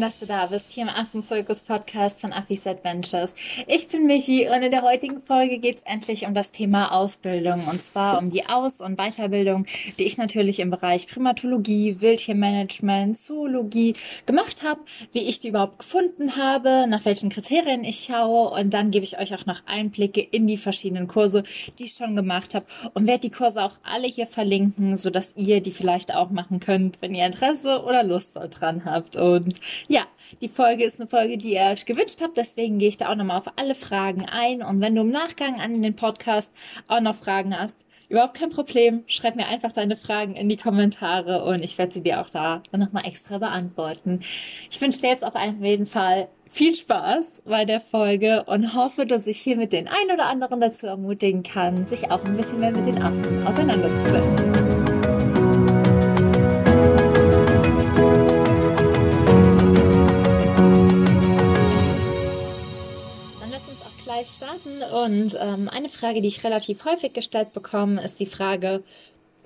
Schön, dass du da bist, hier im Affenzirkus-Podcast von Affis Adventures. Ich bin Michi und in der heutigen Folge geht es endlich um das Thema Ausbildung. Und zwar um die Aus- und Weiterbildung, die ich natürlich im Bereich Primatologie, Wildtiermanagement, Zoologie gemacht habe, wie ich die überhaupt gefunden habe, nach welchen Kriterien ich schaue. Und dann gebe ich euch auch noch Einblicke in die verschiedenen Kurse, die ich schon gemacht habe. Und werde die Kurse auch alle hier verlinken, sodass ihr die vielleicht auch machen könnt, wenn ihr Interesse oder Lust daran habt. Und ja, die Folge ist eine Folge, die ihr euch gewünscht habt. Deswegen gehe ich da auch nochmal auf alle Fragen ein. Und wenn du im Nachgang an den Podcast auch noch Fragen hast, überhaupt kein Problem. Schreib mir einfach deine Fragen in die Kommentare und ich werde sie dir auch da nochmal extra beantworten. Ich wünsche dir jetzt auf jeden Fall viel Spaß bei der Folge und hoffe, dass ich hier mit den ein oder anderen dazu ermutigen kann, sich auch ein bisschen mehr mit den Affen auseinanderzusetzen. Gleich starten. Und ähm, eine Frage, die ich relativ häufig gestellt bekomme, ist die Frage,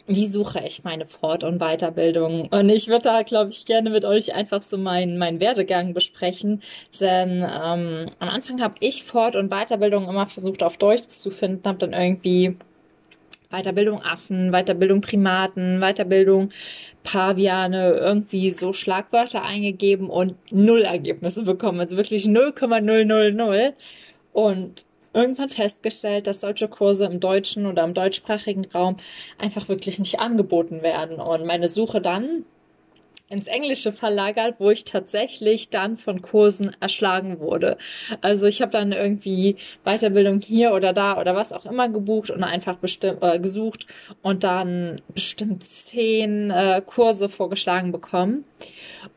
wie suche ich meine Fort- und Weiterbildung? Und ich würde da, glaube ich, gerne mit euch einfach so meinen mein Werdegang besprechen. Denn ähm, am Anfang habe ich Fort- und Weiterbildung immer versucht auf Deutsch zu finden, habe dann irgendwie Weiterbildung Affen, Weiterbildung Primaten, Weiterbildung Paviane, irgendwie so Schlagwörter eingegeben und null Ergebnisse bekommen. Also wirklich 0,000 und irgendwann festgestellt, dass solche Kurse im deutschen oder im deutschsprachigen Raum einfach wirklich nicht angeboten werden. Und meine Suche dann ins Englische verlagert, wo ich tatsächlich dann von Kursen erschlagen wurde. Also ich habe dann irgendwie Weiterbildung hier oder da oder was auch immer gebucht und einfach bestimmt äh, gesucht und dann bestimmt zehn äh, Kurse vorgeschlagen bekommen.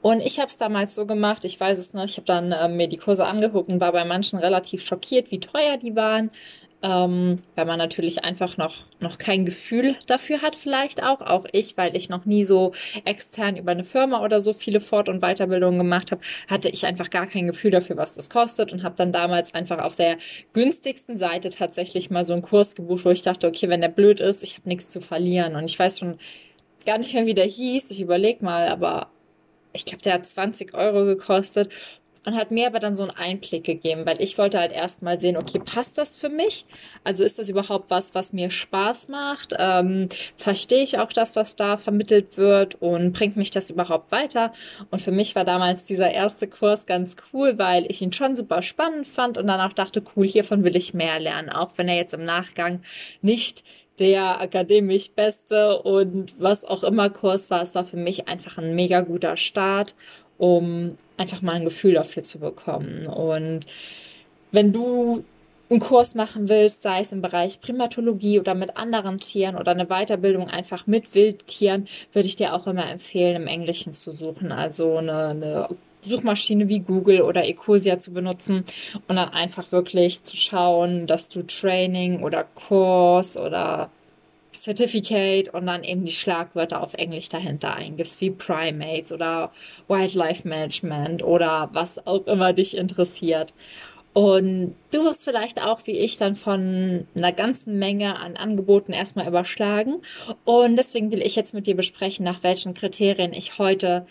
Und ich habe es damals so gemacht, ich weiß es noch, ich habe dann äh, mir die Kurse angeguckt und war bei manchen relativ schockiert, wie teuer die waren ähm, weil man natürlich einfach noch, noch kein Gefühl dafür hat, vielleicht auch. Auch ich, weil ich noch nie so extern über eine Firma oder so viele Fort- und Weiterbildungen gemacht habe, hatte ich einfach gar kein Gefühl dafür, was das kostet und habe dann damals einfach auf der günstigsten Seite tatsächlich mal so einen Kurs gebucht, wo ich dachte, okay, wenn der blöd ist, ich habe nichts zu verlieren. Und ich weiß schon gar nicht mehr, wie der hieß. Ich überleg mal, aber ich glaube, der hat 20 Euro gekostet und hat mir aber dann so einen Einblick gegeben, weil ich wollte halt erstmal sehen, okay, passt das für mich? Also ist das überhaupt was, was mir Spaß macht? Ähm, verstehe ich auch das, was da vermittelt wird und bringt mich das überhaupt weiter? Und für mich war damals dieser erste Kurs ganz cool, weil ich ihn schon super spannend fand und dann auch dachte, cool, hiervon will ich mehr lernen, auch wenn er jetzt im Nachgang nicht der akademisch beste und was auch immer Kurs war. Es war für mich einfach ein mega guter Start um einfach mal ein Gefühl dafür zu bekommen. Und wenn du einen Kurs machen willst, sei es im Bereich Primatologie oder mit anderen Tieren oder eine Weiterbildung einfach mit Wildtieren, würde ich dir auch immer empfehlen, im Englischen zu suchen. Also eine, eine Suchmaschine wie Google oder Ecosia zu benutzen und dann einfach wirklich zu schauen, dass du Training oder Kurs oder Certificate und dann eben die Schlagwörter auf Englisch dahinter eingibst, wie Primates oder Wildlife Management oder was auch immer dich interessiert. Und du wirst vielleicht auch, wie ich, dann von einer ganzen Menge an Angeboten erstmal überschlagen. Und deswegen will ich jetzt mit dir besprechen, nach welchen Kriterien ich heute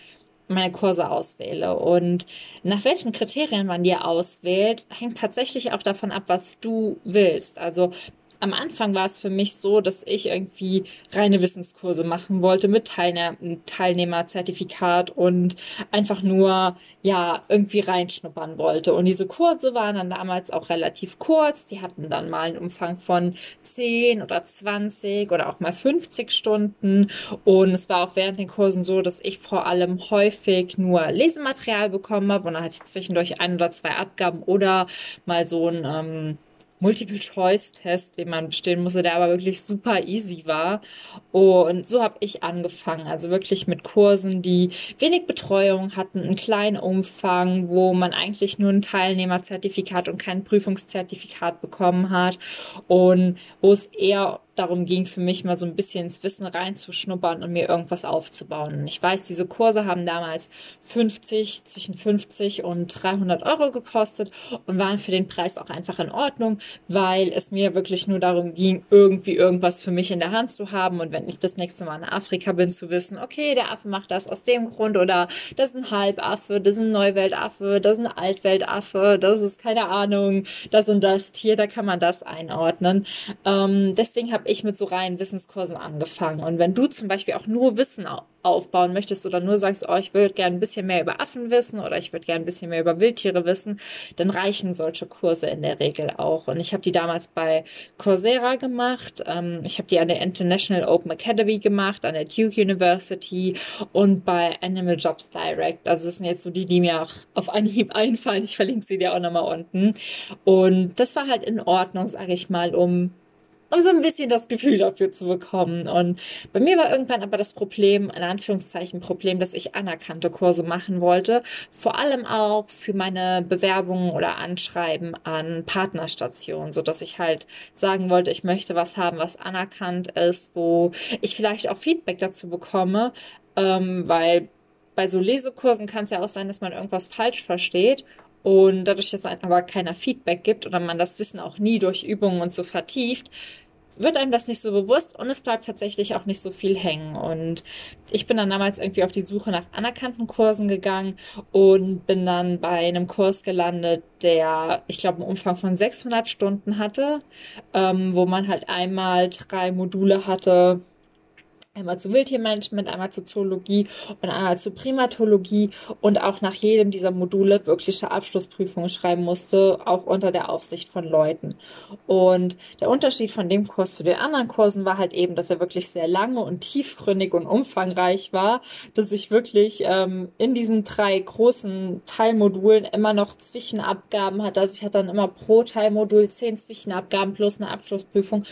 meine Kurse auswähle. Und nach welchen Kriterien man dir auswählt, hängt tatsächlich auch davon ab, was du willst. Also am Anfang war es für mich so, dass ich irgendwie reine Wissenskurse machen wollte mit Teilnehmer, Teilnehmerzertifikat und einfach nur, ja, irgendwie reinschnuppern wollte. Und diese Kurse waren dann damals auch relativ kurz. Die hatten dann mal einen Umfang von 10 oder 20 oder auch mal 50 Stunden. Und es war auch während den Kursen so, dass ich vor allem häufig nur Lesematerial bekommen habe. Und dann hatte ich zwischendurch ein oder zwei Abgaben oder mal so ein, ähm, Multiple-Choice-Test, den man bestehen musste, der aber wirklich super easy war. Und so habe ich angefangen. Also wirklich mit Kursen, die wenig Betreuung hatten, einen kleinen Umfang, wo man eigentlich nur ein Teilnehmerzertifikat und kein Prüfungszertifikat bekommen hat und wo es eher darum ging für mich mal so ein bisschen ins Wissen reinzuschnuppern und mir irgendwas aufzubauen. Ich weiß, diese Kurse haben damals 50, zwischen 50 und 300 Euro gekostet und waren für den Preis auch einfach in Ordnung, weil es mir wirklich nur darum ging, irgendwie irgendwas für mich in der Hand zu haben und wenn ich das nächste Mal in Afrika bin, zu wissen, okay, der Affe macht das aus dem Grund oder das ist ein Halbaffe, das ist ein Neuweltaffe, das ist ein Altweltaffe, das ist keine Ahnung, das und das Tier, da kann man das einordnen. Ähm, deswegen habe ich mit so reinen Wissenskursen angefangen. Und wenn du zum Beispiel auch nur Wissen aufbauen möchtest oder nur sagst, oh, ich würde gerne ein bisschen mehr über Affen wissen oder ich würde gerne ein bisschen mehr über Wildtiere wissen, dann reichen solche Kurse in der Regel auch. Und ich habe die damals bei Coursera gemacht. Ähm, ich habe die an der International Open Academy gemacht, an der Duke University und bei Animal Jobs Direct. Also das sind jetzt so die, die mir auch auf Anhieb einfallen. Ich verlinke sie dir auch nochmal unten. Und das war halt in Ordnung, sage ich mal, um um so ein bisschen das Gefühl dafür zu bekommen. Und bei mir war irgendwann aber das Problem, in Anführungszeichen Problem, dass ich anerkannte Kurse machen wollte. Vor allem auch für meine Bewerbungen oder Anschreiben an Partnerstationen, so dass ich halt sagen wollte, ich möchte was haben, was anerkannt ist, wo ich vielleicht auch Feedback dazu bekomme, ähm, weil bei so Lesekursen kann es ja auch sein, dass man irgendwas falsch versteht und dadurch, dass aber keiner Feedback gibt oder man das Wissen auch nie durch Übungen und so vertieft, wird einem das nicht so bewusst und es bleibt tatsächlich auch nicht so viel hängen. Und ich bin dann damals irgendwie auf die Suche nach anerkannten Kursen gegangen und bin dann bei einem Kurs gelandet, der, ich glaube, einen Umfang von 600 Stunden hatte, ähm, wo man halt einmal drei Module hatte, Einmal zu Wildtiermanagement, einmal zu Zoologie und einmal zu Primatologie und auch nach jedem dieser Module wirkliche Abschlussprüfungen schreiben musste, auch unter der Aufsicht von Leuten. Und der Unterschied von dem Kurs zu den anderen Kursen war halt eben, dass er wirklich sehr lange und tiefgründig und umfangreich war, dass ich wirklich ähm, in diesen drei großen Teilmodulen immer noch Zwischenabgaben hatte. Also ich hatte dann immer pro Teilmodul zehn Zwischenabgaben plus eine Abschlussprüfung.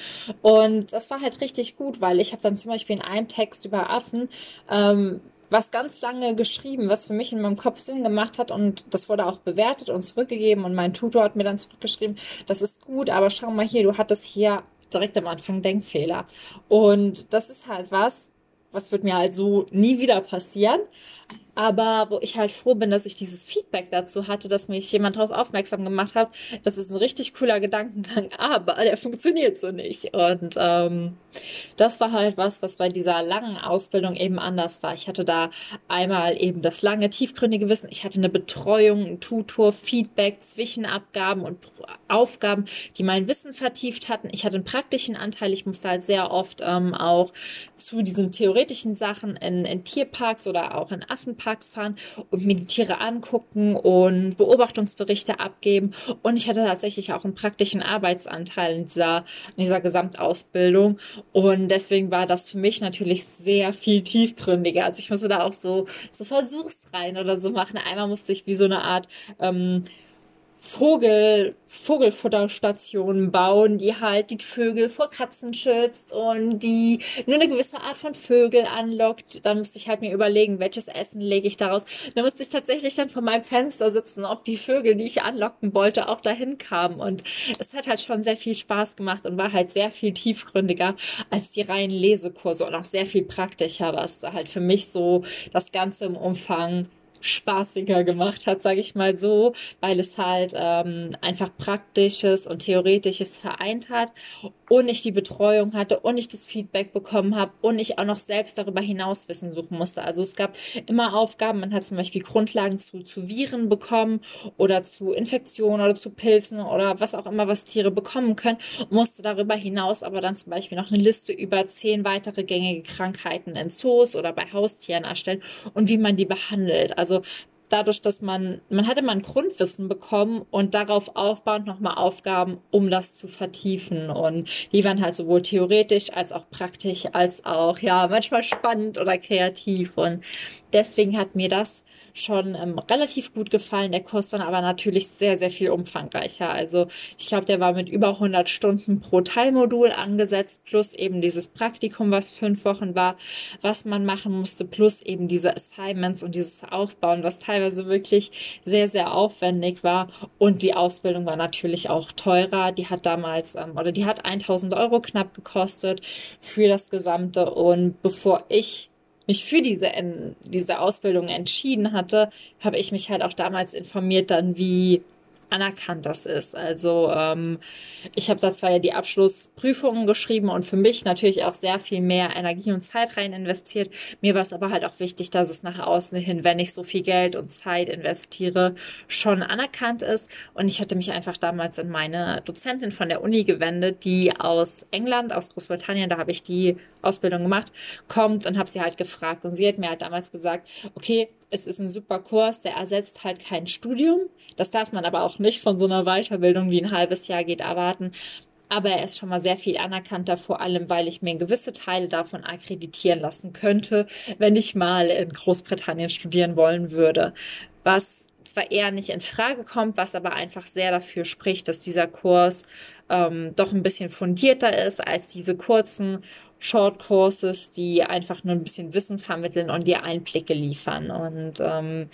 Und das war halt richtig gut, weil ich habe dann zum Beispiel in einen Text über Affen, ähm, was ganz lange geschrieben, was für mich in meinem Kopf Sinn gemacht hat und das wurde auch bewertet und zurückgegeben und mein Tutor hat mir dann zurückgeschrieben, das ist gut, aber schau mal hier, du hattest hier direkt am Anfang Denkfehler. Und das ist halt was, was wird mir halt so nie wieder passieren aber wo ich halt froh bin, dass ich dieses Feedback dazu hatte, dass mich jemand darauf aufmerksam gemacht hat, das ist ein richtig cooler Gedankengang, aber der funktioniert so nicht. Und ähm, das war halt was, was bei dieser langen Ausbildung eben anders war. Ich hatte da einmal eben das lange, tiefgründige Wissen, ich hatte eine Betreuung, ein Tutor, Feedback, Zwischenabgaben und Aufgaben, die mein Wissen vertieft hatten. Ich hatte einen praktischen Anteil, ich musste halt sehr oft ähm, auch zu diesen theoretischen Sachen in, in Tierparks oder auch in Affenparks Parks fahren und mir die Tiere angucken und Beobachtungsberichte abgeben. Und ich hatte tatsächlich auch einen praktischen Arbeitsanteil in dieser, in dieser Gesamtausbildung. Und deswegen war das für mich natürlich sehr viel tiefgründiger. Also ich musste da auch so, so Versuchsreihen oder so machen. Einmal musste ich wie so eine Art ähm, Vogel, Vogelfutterstationen bauen, die halt die Vögel vor Katzen schützt und die nur eine gewisse Art von Vögel anlockt. Dann musste ich halt mir überlegen, welches Essen lege ich daraus. Dann musste ich tatsächlich dann vor meinem Fenster sitzen, ob die Vögel, die ich anlocken wollte, auch dahin kamen. Und es hat halt schon sehr viel Spaß gemacht und war halt sehr viel tiefgründiger als die reinen Lesekurse und auch sehr viel praktischer, was halt für mich so das Ganze im Umfang spaßiger gemacht hat, sage ich mal so, weil es halt ähm, einfach praktisches und theoretisches vereint hat und ich die Betreuung hatte und ich das Feedback bekommen habe und ich auch noch selbst darüber hinaus Wissen suchen musste. Also es gab immer Aufgaben, man hat zum Beispiel Grundlagen zu, zu Viren bekommen oder zu Infektionen oder zu Pilzen oder was auch immer, was Tiere bekommen können, musste darüber hinaus aber dann zum Beispiel noch eine Liste über zehn weitere gängige Krankheiten in Zoos oder bei Haustieren erstellen und wie man die behandelt. Also dadurch, dass man, man hatte mal ein Grundwissen bekommen und darauf aufbauend nochmal Aufgaben, um das zu vertiefen. Und die waren halt sowohl theoretisch als auch praktisch, als auch, ja, manchmal spannend oder kreativ. Und deswegen hat mir das schon ähm, relativ gut gefallen. Der Kurs war aber natürlich sehr, sehr viel umfangreicher. Also ich glaube, der war mit über 100 Stunden pro Teilmodul angesetzt, plus eben dieses Praktikum, was fünf Wochen war, was man machen musste, plus eben diese Assignments und dieses Aufbauen, was teilweise wirklich sehr, sehr aufwendig war. Und die Ausbildung war natürlich auch teurer. Die hat damals, ähm, oder die hat 1000 Euro knapp gekostet für das Gesamte. Und bevor ich mich für diese, diese Ausbildung entschieden hatte, habe ich mich halt auch damals informiert dann, wie anerkannt das ist. Also ähm, ich habe da zwar ja die Abschlussprüfungen geschrieben und für mich natürlich auch sehr viel mehr Energie und Zeit rein investiert. Mir war es aber halt auch wichtig, dass es nach außen hin, wenn ich so viel Geld und Zeit investiere, schon anerkannt ist. Und ich hatte mich einfach damals in meine Dozentin von der Uni gewendet, die aus England, aus Großbritannien, da habe ich die Ausbildung gemacht, kommt und habe sie halt gefragt. Und sie hat mir halt damals gesagt, okay, es ist ein super Kurs, der ersetzt halt kein Studium. Das darf man aber auch nicht von so einer Weiterbildung, die ein halbes Jahr geht, erwarten. Aber er ist schon mal sehr viel anerkannter, vor allem weil ich mir gewisse Teile davon akkreditieren lassen könnte, wenn ich mal in Großbritannien studieren wollen würde. Was zwar eher nicht in Frage kommt, was aber einfach sehr dafür spricht, dass dieser Kurs ähm, doch ein bisschen fundierter ist als diese kurzen Short Courses, die einfach nur ein bisschen Wissen vermitteln und dir Einblicke liefern. Und ähm,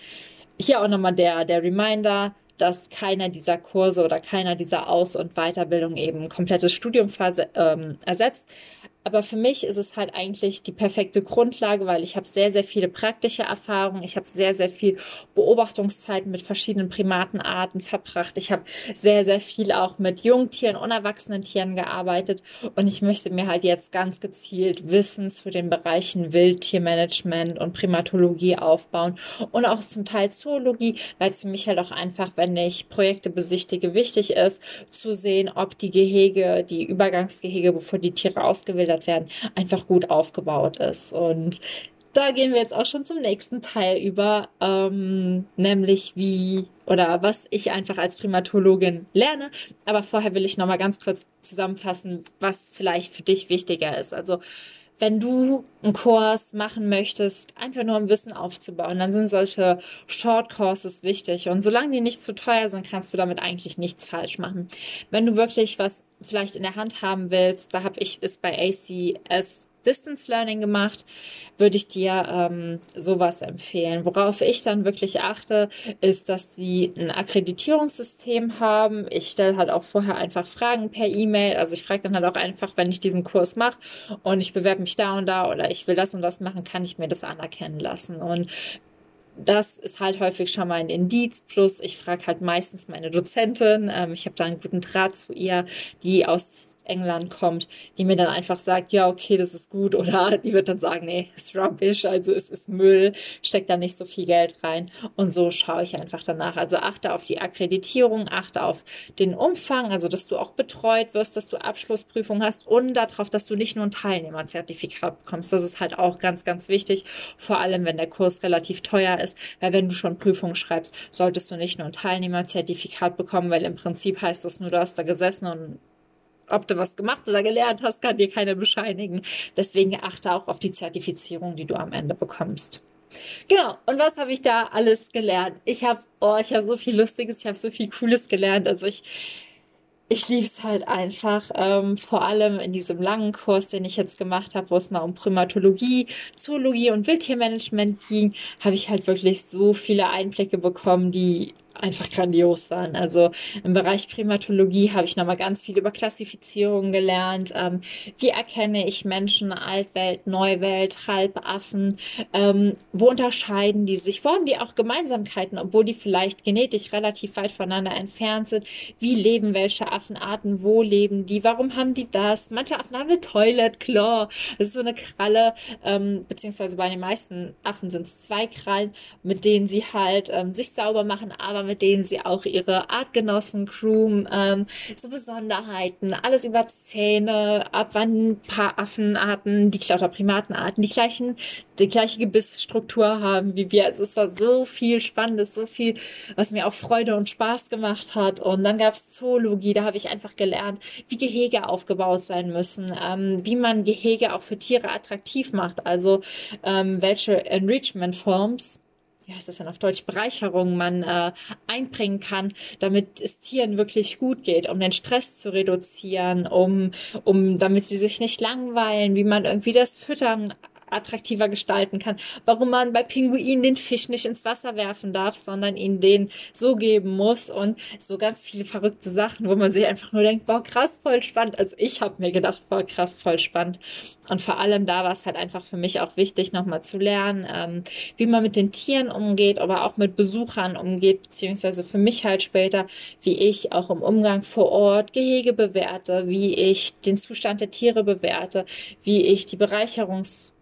hier auch nochmal der, der Reminder, dass keiner dieser Kurse oder keiner dieser Aus- und Weiterbildung eben komplettes Studium ähm, ersetzt. Aber für mich ist es halt eigentlich die perfekte Grundlage, weil ich habe sehr, sehr viele praktische Erfahrungen. Ich habe sehr, sehr viel Beobachtungszeiten mit verschiedenen Primatenarten verbracht. Ich habe sehr, sehr viel auch mit Jungtieren, unerwachsenen Tieren gearbeitet. Und ich möchte mir halt jetzt ganz gezielt Wissen zu den Bereichen Wildtiermanagement und Primatologie aufbauen und auch zum Teil Zoologie, weil es für mich halt auch einfach, wenn ich Projekte besichtige, wichtig ist, zu sehen, ob die Gehege, die Übergangsgehege, bevor die Tiere ausgewählt geschildert werden, einfach gut aufgebaut ist. Und da gehen wir jetzt auch schon zum nächsten Teil über, ähm, nämlich wie oder was ich einfach als Primatologin lerne. Aber vorher will ich noch mal ganz kurz zusammenfassen, was vielleicht für dich wichtiger ist. Also wenn du einen Kurs machen möchtest, einfach nur um Wissen aufzubauen, dann sind solche Short Courses wichtig. Und solange die nicht zu teuer sind, kannst du damit eigentlich nichts falsch machen. Wenn du wirklich was vielleicht in der Hand haben willst, da habe ich es bei ACS Distance Learning gemacht, würde ich dir ähm, sowas empfehlen. Worauf ich dann wirklich achte, ist, dass sie ein Akkreditierungssystem haben. Ich stelle halt auch vorher einfach Fragen per E-Mail. Also ich frage dann halt auch einfach, wenn ich diesen Kurs mache und ich bewerbe mich da und da oder ich will das und das machen, kann ich mir das anerkennen lassen. Und das ist halt häufig schon mal ein Indiz. Plus, ich frage halt meistens meine Dozentin. Ähm, ich habe da einen guten Draht zu ihr, die aus England kommt, die mir dann einfach sagt, ja, okay, das ist gut oder die wird dann sagen, nee, ist rubbish, also es ist Müll, steckt da nicht so viel Geld rein und so schaue ich einfach danach. Also achte auf die Akkreditierung, achte auf den Umfang, also dass du auch betreut wirst, dass du Abschlussprüfung hast und darauf, dass du nicht nur ein Teilnehmerzertifikat bekommst. Das ist halt auch ganz, ganz wichtig, vor allem wenn der Kurs relativ teuer ist, weil wenn du schon Prüfungen schreibst, solltest du nicht nur ein Teilnehmerzertifikat bekommen, weil im Prinzip heißt das nur, du hast da gesessen und ob du was gemacht oder gelernt hast, kann dir keiner bescheinigen. Deswegen achte auch auf die Zertifizierung, die du am Ende bekommst. Genau. Und was habe ich da alles gelernt? Ich habe, oh, ich habe so viel Lustiges, ich habe so viel Cooles gelernt. Also ich, ich liebe es halt einfach. Ähm, vor allem in diesem langen Kurs, den ich jetzt gemacht habe, wo es mal um Primatologie, Zoologie und Wildtiermanagement ging, habe ich halt wirklich so viele Einblicke bekommen, die einfach grandios waren. Also im Bereich Primatologie habe ich nochmal ganz viel über Klassifizierung gelernt. Ähm, wie erkenne ich Menschen, Altwelt, Neuwelt, Halbaffen? Ähm, wo unterscheiden die sich? Wo haben die auch Gemeinsamkeiten, obwohl die vielleicht genetisch relativ weit voneinander entfernt sind? Wie leben welche Affenarten? Wo leben die? Warum haben die das? Manche Affen haben eine Toilet Claw. Das ist so eine Kralle, ähm, beziehungsweise bei den meisten Affen sind es zwei Krallen, mit denen sie halt ähm, sich sauber machen, aber mit denen sie auch ihre Artgenossen crew, ähm, so Besonderheiten, alles über Zähne, ab wann ein paar Affenarten, die Klauterprimatenarten, die gleichen, die gleiche Gebissstruktur haben wie wir. Also es war so viel Spannendes, so viel, was mir auch Freude und Spaß gemacht hat. Und dann gab es Zoologie, da habe ich einfach gelernt, wie Gehege aufgebaut sein müssen, ähm, wie man Gehege auch für Tiere attraktiv macht, also ähm, welche Enrichment Forms wie heißt das denn auf Deutsch, Bereicherung man äh, einbringen kann, damit es Tieren wirklich gut geht, um den Stress zu reduzieren, um, um damit sie sich nicht langweilen, wie man irgendwie das Füttern attraktiver gestalten kann, warum man bei Pinguinen den Fisch nicht ins Wasser werfen darf, sondern ihnen den so geben muss und so ganz viele verrückte Sachen, wo man sich einfach nur denkt, boah, krass, voll spannend. Also ich habe mir gedacht, boah, krass, voll spannend. Und vor allem da war es halt einfach für mich auch wichtig, nochmal zu lernen, ähm, wie man mit den Tieren umgeht, aber auch mit Besuchern umgeht, beziehungsweise für mich halt später, wie ich auch im Umgang vor Ort Gehege bewerte, wie ich den Zustand der Tiere bewerte, wie ich die Bereicherungs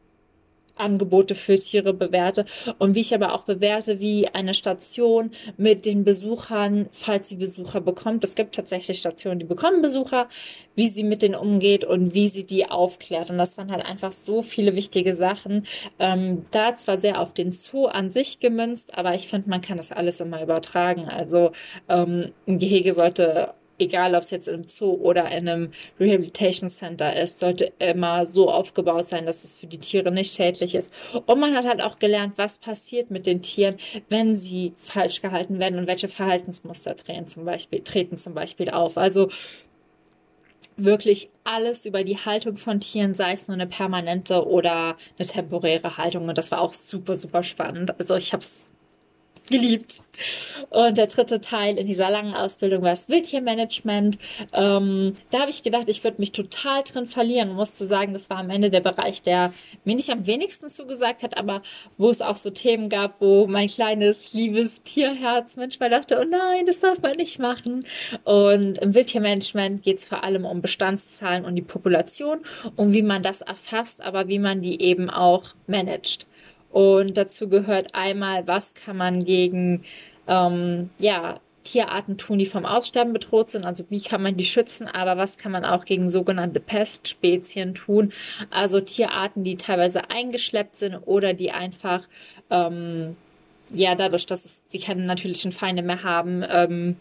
Angebote für Tiere bewerte und wie ich aber auch bewerte, wie eine Station mit den Besuchern, falls sie Besucher bekommt, es gibt tatsächlich Stationen, die bekommen Besucher, wie sie mit denen umgeht und wie sie die aufklärt. Und das waren halt einfach so viele wichtige Sachen. Ähm, da zwar sehr auf den Zoo an sich gemünzt, aber ich finde, man kann das alles immer übertragen. Also ähm, ein Gehege sollte egal ob es jetzt im Zoo oder in einem Rehabilitation Center ist, sollte immer so aufgebaut sein, dass es für die Tiere nicht schädlich ist. Und man hat halt auch gelernt, was passiert mit den Tieren, wenn sie falsch gehalten werden und welche Verhaltensmuster treten zum Beispiel, treten zum Beispiel auf. Also wirklich alles über die Haltung von Tieren, sei es nur eine permanente oder eine temporäre Haltung. Und das war auch super, super spannend. Also ich habe es geliebt. Und der dritte Teil in dieser langen Ausbildung war das Wildtiermanagement. Ähm, da habe ich gedacht, ich würde mich total drin verlieren. Musste sagen, das war am Ende der Bereich, der mir nicht am wenigsten zugesagt hat, aber wo es auch so Themen gab, wo mein kleines, liebes Tierherz manchmal dachte, oh nein, das darf man nicht machen. Und im Wildtiermanagement geht es vor allem um Bestandszahlen und die Population und wie man das erfasst, aber wie man die eben auch managt. Und dazu gehört einmal, was kann man gegen ähm, ja, Tierarten tun, die vom Aussterben bedroht sind. Also wie kann man die schützen, aber was kann man auch gegen sogenannte Pestspezien tun? Also Tierarten, die teilweise eingeschleppt sind oder die einfach ähm, ja dadurch, dass es, die keine natürlichen Feinde mehr haben, ähm,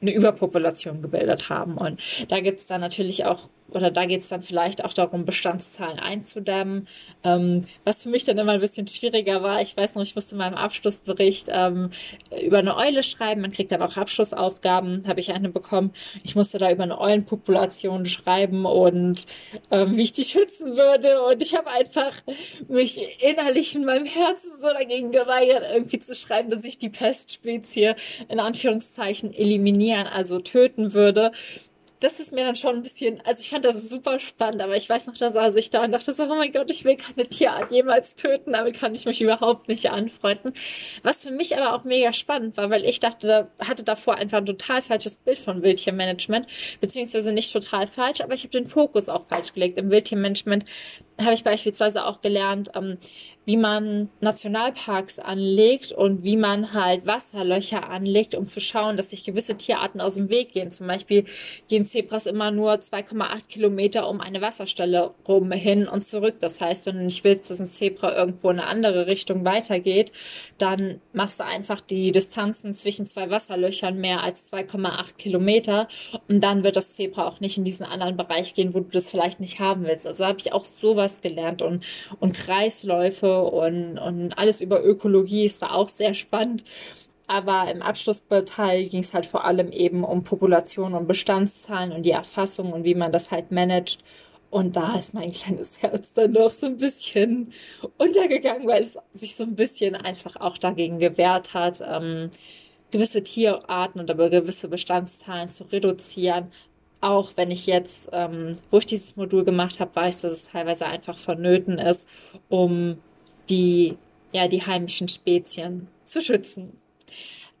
eine Überpopulation gebildet haben. Und da gibt es dann natürlich auch oder da geht es dann vielleicht auch darum, Bestandszahlen einzudämmen. Ähm, was für mich dann immer ein bisschen schwieriger war, ich weiß noch, ich musste in meinem Abschlussbericht ähm, über eine Eule schreiben. Man kriegt dann auch Abschlussaufgaben, habe ich eine bekommen. Ich musste da über eine Eulenpopulation schreiben und ähm, wie ich die schützen würde. Und ich habe einfach mich innerlich in meinem Herzen so dagegen geweigert, irgendwie zu schreiben, dass ich die Pestspezie in Anführungszeichen eliminieren, also töten würde das ist mir dann schon ein bisschen, also ich fand das super spannend, aber ich weiß noch, da saß ich da und dachte so, oh mein Gott, ich will keine Tierart jemals töten, damit kann ich mich überhaupt nicht anfreunden. Was für mich aber auch mega spannend war, weil ich dachte, hatte davor einfach ein total falsches Bild von Wildtiermanagement, beziehungsweise nicht total falsch, aber ich habe den Fokus auch falsch gelegt. Im Wildtiermanagement habe ich beispielsweise auch gelernt, ähm, wie man Nationalparks anlegt und wie man halt Wasserlöcher anlegt, um zu schauen, dass sich gewisse Tierarten aus dem Weg gehen. Zum Beispiel gehen Zebras immer nur 2,8 Kilometer um eine Wasserstelle rum hin und zurück. Das heißt, wenn du nicht willst, dass ein Zebra irgendwo in eine andere Richtung weitergeht, dann machst du einfach die Distanzen zwischen zwei Wasserlöchern mehr als 2,8 Kilometer und dann wird das Zebra auch nicht in diesen anderen Bereich gehen, wo du das vielleicht nicht haben willst. Also habe ich auch sowas gelernt und, und Kreisläufe und, und alles über Ökologie. Es war auch sehr spannend. Aber im Abschlussteil ging es halt vor allem eben um Population und Bestandszahlen und die Erfassung und wie man das halt managt. Und da ist mein kleines Herz dann doch so ein bisschen untergegangen, weil es sich so ein bisschen einfach auch dagegen gewehrt hat, ähm, gewisse Tierarten und aber gewisse Bestandszahlen zu reduzieren. Auch wenn ich jetzt, ähm, wo ich dieses Modul gemacht habe, weiß, dass es teilweise einfach vonnöten ist, um die, ja, die heimischen Spezien zu schützen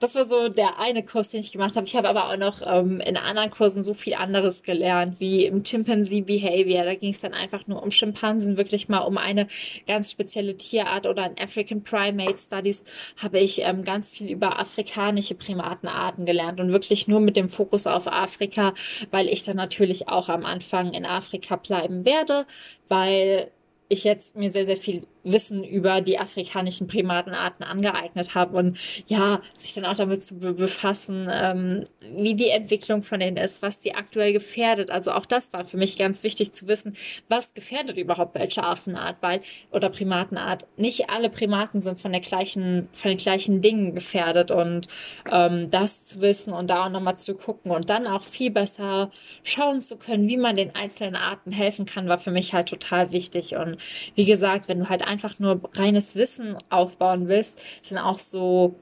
das war so der eine Kurs, den ich gemacht habe. Ich habe aber auch noch ähm, in anderen Kursen so viel anderes gelernt, wie im Chimpanzee Behavior. Da ging es dann einfach nur um Schimpansen, wirklich mal um eine ganz spezielle Tierart oder in African Primate Studies habe ich ähm, ganz viel über afrikanische Primatenarten gelernt und wirklich nur mit dem Fokus auf Afrika, weil ich dann natürlich auch am Anfang in Afrika bleiben werde, weil ich jetzt mir sehr, sehr viel Wissen über die afrikanischen Primatenarten angeeignet habe und ja, sich dann auch damit zu befassen, ähm, wie die Entwicklung von denen ist, was die aktuell gefährdet. Also auch das war für mich ganz wichtig zu wissen, was gefährdet überhaupt welche Affenart, weil oder Primatenart. Nicht alle Primaten sind von der gleichen, von den gleichen Dingen gefährdet und ähm, das zu wissen und da auch nochmal zu gucken und dann auch viel besser schauen zu können, wie man den einzelnen Arten helfen kann, war für mich halt total wichtig. Und wie gesagt, wenn du halt einfach nur reines Wissen aufbauen willst, sind auch so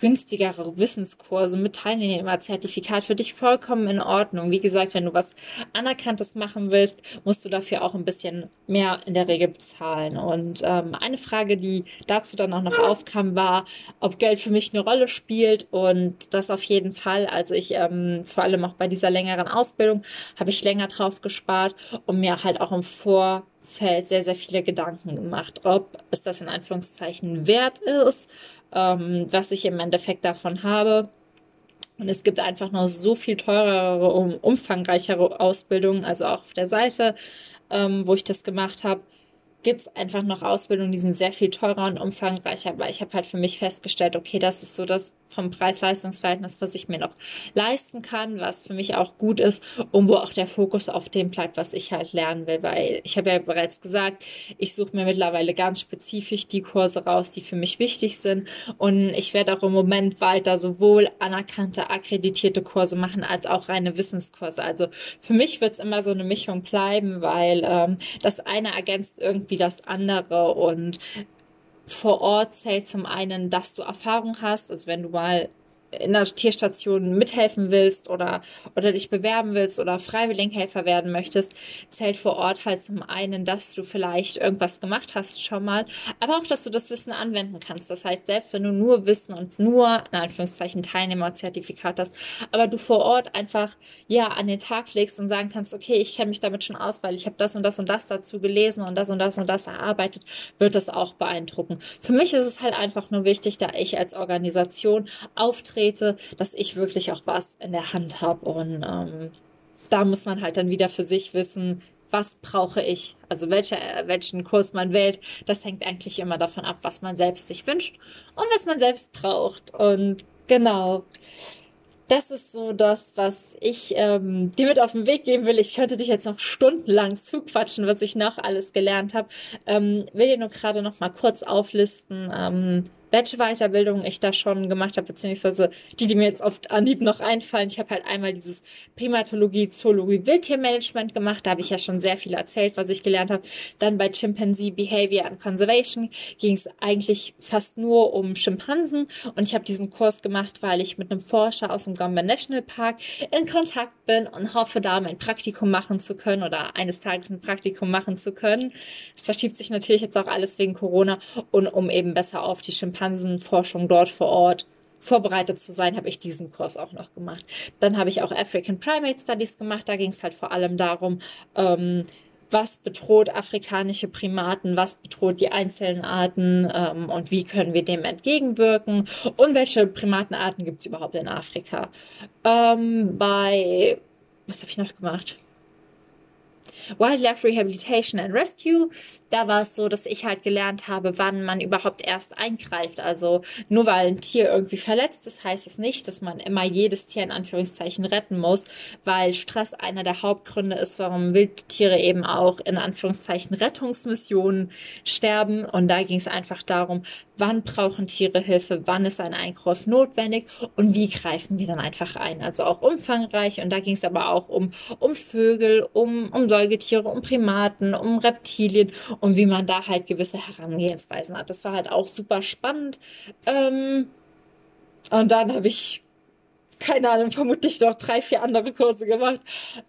günstigere Wissenskurse mit Teilnehmerzertifikat für dich vollkommen in Ordnung. Wie gesagt, wenn du was Anerkanntes machen willst, musst du dafür auch ein bisschen mehr in der Regel bezahlen. Und ähm, eine Frage, die dazu dann auch noch aufkam, war, ob Geld für mich eine Rolle spielt. Und das auf jeden Fall. Also ich ähm, vor allem auch bei dieser längeren Ausbildung habe ich länger drauf gespart, um mir halt auch im Vor Feld sehr, sehr viele Gedanken gemacht, ob es das in Anführungszeichen wert ist, ähm, was ich im Endeffekt davon habe. Und es gibt einfach noch so viel teurere, um, umfangreichere Ausbildungen, also auch auf der Seite, ähm, wo ich das gemacht habe, gibt es einfach noch Ausbildungen, die sind sehr viel teurer und umfangreicher. Aber ich habe halt für mich festgestellt, okay, das ist so das vom Preis-Leistungs-Verhältnis, was ich mir noch leisten kann, was für mich auch gut ist und wo auch der Fokus auf dem bleibt, was ich halt lernen will. Weil ich habe ja bereits gesagt, ich suche mir mittlerweile ganz spezifisch die Kurse raus, die für mich wichtig sind. Und ich werde auch im Moment weiter sowohl anerkannte, akkreditierte Kurse machen, als auch reine Wissenskurse. Also für mich wird es immer so eine Mischung bleiben, weil ähm, das eine ergänzt irgendwie das andere und vor Ort zählt zum einen, dass du Erfahrung hast, also wenn du mal in der Tierstation mithelfen willst oder, oder dich bewerben willst oder Freiwilligenhelfer werden möchtest, zählt vor Ort halt zum einen, dass du vielleicht irgendwas gemacht hast schon mal, aber auch, dass du das Wissen anwenden kannst. Das heißt, selbst wenn du nur Wissen und nur, in Anführungszeichen, Teilnehmerzertifikat hast, aber du vor Ort einfach, ja, an den Tag legst und sagen kannst, okay, ich kenne mich damit schon aus, weil ich habe das und das und das dazu gelesen und das und das und das erarbeitet, wird das auch beeindrucken. Für mich ist es halt einfach nur wichtig, da ich als Organisation auftrete, trete, dass ich wirklich auch was in der Hand habe. Und ähm, da muss man halt dann wieder für sich wissen, was brauche ich? Also welche, welchen Kurs man wählt, das hängt eigentlich immer davon ab, was man selbst sich wünscht und was man selbst braucht. Und genau. Das ist so das, was ich ähm, dir mit auf den Weg geben will. Ich könnte dich jetzt noch stundenlang zuquatschen, was ich noch alles gelernt habe. Ähm, will dir nur gerade noch mal kurz auflisten, ähm, welche Weiterbildung ich da schon gemacht habe, beziehungsweise die, die mir jetzt oft Anhieb noch einfallen. Ich habe halt einmal dieses Primatologie, Zoologie, Wildtiermanagement gemacht. Da habe ich ja schon sehr viel erzählt, was ich gelernt habe. Dann bei Chimpanzee Behavior and Conservation ging es eigentlich fast nur um Schimpansen. Und ich habe diesen Kurs gemacht, weil ich mit einem Forscher aus dem Gombe National Park in Kontakt bin und hoffe, da mein Praktikum machen zu können oder eines Tages ein Praktikum machen zu können. Es verschiebt sich natürlich jetzt auch alles wegen Corona und um eben besser auf die Schimpansen Schimpansenforschung dort vor Ort vorbereitet zu sein, habe ich diesen Kurs auch noch gemacht. Dann habe ich auch African Primate Studies gemacht. Da ging es halt vor allem darum, ähm, was bedroht afrikanische Primaten, was bedroht die einzelnen Arten ähm, und wie können wir dem entgegenwirken und welche Primatenarten gibt es überhaupt in Afrika. Ähm, bei, was habe ich noch gemacht? Wildlife Rehabilitation and Rescue, da war es so, dass ich halt gelernt habe, wann man überhaupt erst eingreift. Also nur weil ein Tier irgendwie verletzt ist, heißt es nicht, dass man immer jedes Tier in Anführungszeichen retten muss, weil Stress einer der Hauptgründe ist, warum Wildtiere eben auch in Anführungszeichen Rettungsmissionen sterben. Und da ging es einfach darum, wann brauchen Tiere Hilfe, wann ist ein Eingriff notwendig und wie greifen wir dann einfach ein. Also auch umfangreich. Und da ging es aber auch um, um Vögel, um, um Säugetiere, um Primaten, um Reptilien und wie man da halt gewisse Herangehensweisen hat. Das war halt auch super spannend. Ähm, und dann habe ich keine Ahnung, vermutlich noch drei, vier andere Kurse gemacht,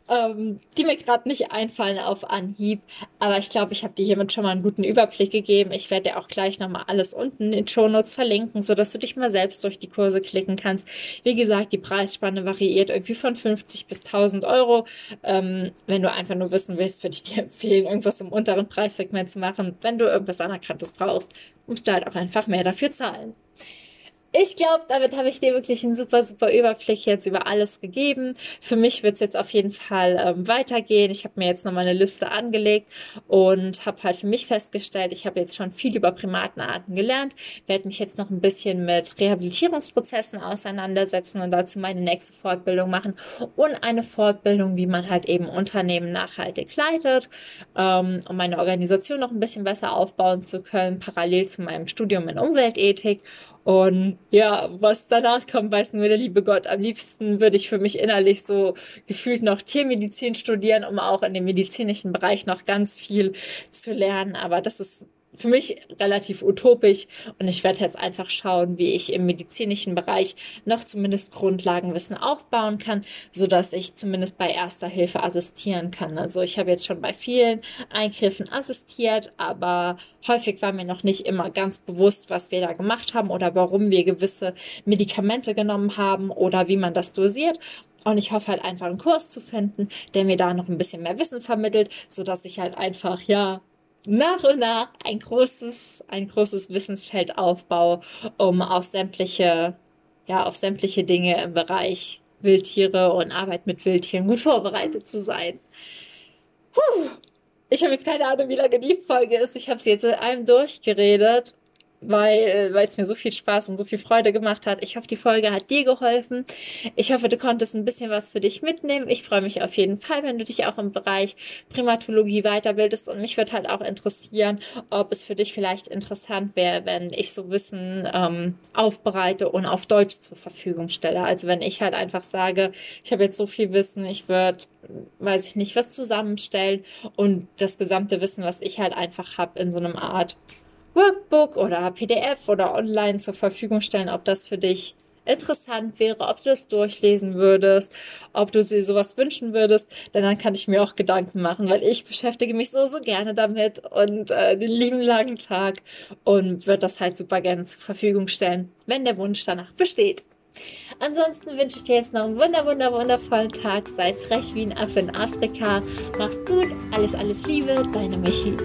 ähm, die mir gerade nicht einfallen auf Anhieb. Aber ich glaube, ich habe dir hiermit schon mal einen guten Überblick gegeben. Ich werde dir auch gleich nochmal alles unten in den Shownotes verlinken, sodass du dich mal selbst durch die Kurse klicken kannst. Wie gesagt, die Preisspanne variiert irgendwie von 50 bis 1000 Euro. Ähm, wenn du einfach nur wissen willst, würde ich dir empfehlen, irgendwas im unteren Preissegment zu machen. Wenn du irgendwas Anerkanntes brauchst, musst du halt auch einfach mehr dafür zahlen. Ich glaube, damit habe ich dir wirklich einen super, super Überblick jetzt über alles gegeben. Für mich wird es jetzt auf jeden Fall ähm, weitergehen. Ich habe mir jetzt nochmal eine Liste angelegt und habe halt für mich festgestellt, ich habe jetzt schon viel über Primatenarten gelernt, werde mich jetzt noch ein bisschen mit Rehabilitierungsprozessen auseinandersetzen und dazu meine nächste Fortbildung machen und eine Fortbildung, wie man halt eben Unternehmen nachhaltig leitet, ähm, um meine Organisation noch ein bisschen besser aufbauen zu können, parallel zu meinem Studium in Umweltethik und ja, was danach kommt, weiß nur der liebe Gott. Am liebsten würde ich für mich innerlich so gefühlt noch Tiermedizin studieren, um auch in dem medizinischen Bereich noch ganz viel zu lernen. Aber das ist für mich relativ utopisch und ich werde jetzt einfach schauen, wie ich im medizinischen Bereich noch zumindest Grundlagenwissen aufbauen kann, so dass ich zumindest bei erster Hilfe assistieren kann. Also ich habe jetzt schon bei vielen Eingriffen assistiert, aber häufig war mir noch nicht immer ganz bewusst, was wir da gemacht haben oder warum wir gewisse Medikamente genommen haben oder wie man das dosiert. Und ich hoffe halt einfach einen Kurs zu finden, der mir da noch ein bisschen mehr Wissen vermittelt, so dass ich halt einfach, ja, nach und nach ein großes, ein großes Wissensfeld aufbaue, um auf sämtliche, ja, auf sämtliche Dinge im Bereich Wildtiere und Arbeit mit Wildtieren gut vorbereitet zu sein. Puh. Ich habe jetzt keine Ahnung, wie lange die Folge ist. Ich habe sie jetzt in einem durchgeredet weil weil es mir so viel Spaß und so viel Freude gemacht hat. Ich hoffe, die Folge hat dir geholfen. Ich hoffe, du konntest ein bisschen was für dich mitnehmen. Ich freue mich auf jeden Fall, wenn du dich auch im Bereich Primatologie weiterbildest und mich wird halt auch interessieren, ob es für dich vielleicht interessant wäre, wenn ich so Wissen ähm, aufbereite und auf Deutsch zur Verfügung stelle. Also wenn ich halt einfach sage, ich habe jetzt so viel Wissen, ich würde, weiß ich nicht, was zusammenstellen und das gesamte Wissen, was ich halt einfach habe, in so einem Art Workbook oder PDF oder online zur Verfügung stellen, ob das für dich interessant wäre, ob du das durchlesen würdest, ob du dir sowas wünschen würdest, denn dann kann ich mir auch Gedanken machen, weil ich beschäftige mich so, so gerne damit und äh, den lieben langen Tag und würde das halt super gerne zur Verfügung stellen, wenn der Wunsch danach besteht. Ansonsten wünsche ich dir jetzt noch einen wunder, wunder, wundervollen Tag. Sei frech wie ein Affe in Afrika. Mach's gut. Alles, alles Liebe. Deine Michi.